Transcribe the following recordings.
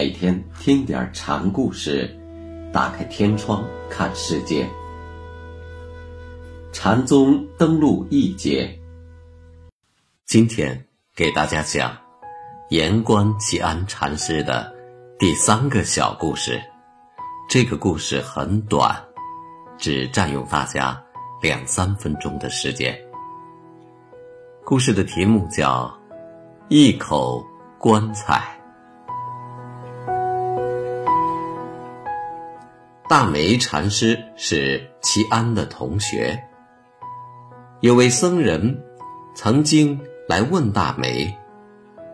每天听点禅故事，打开天窗看世界。禅宗登陆一节，今天给大家讲言观齐安禅师的第三个小故事。这个故事很短，只占用大家两三分钟的时间。故事的题目叫“一口棺材”。大梅禅师是齐安的同学。有位僧人曾经来问大梅：“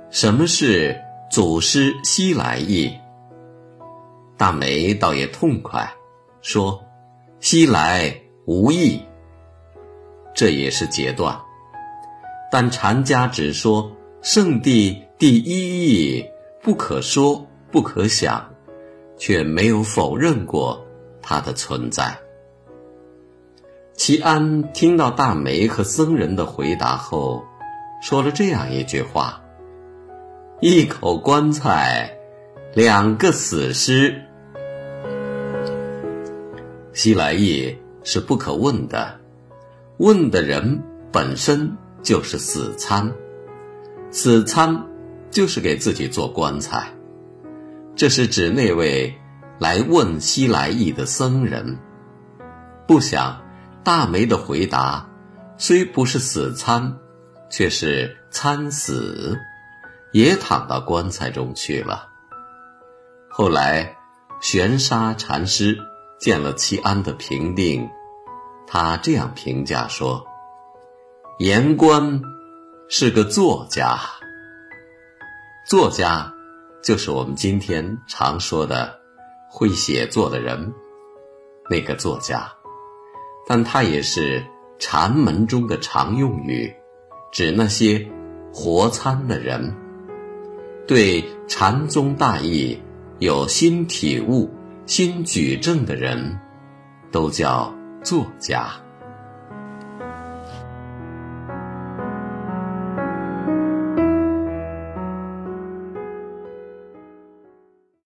什么是祖师西来意？”大梅倒也痛快，说：“西来无意。”这也是截断。但禅家只说圣地第一义不可说不可想，却没有否认过。它的存在。齐安听到大梅和僧人的回答后，说了这样一句话：“一口棺材，两个死尸。西来意是不可问的，问的人本身就是死参，死参就是给自己做棺材。这是指那位。”来问西来意的僧人，不想大梅的回答虽不是死参，却是参死，也躺到棺材中去了。后来玄沙禅师见了齐安的评定，他这样评价说：“言官是个作家，作家就是我们今天常说的。”会写作的人，那个作家，但他也是禅门中的常用语，指那些活参的人，对禅宗大义有新体悟、新举证的人，都叫作家。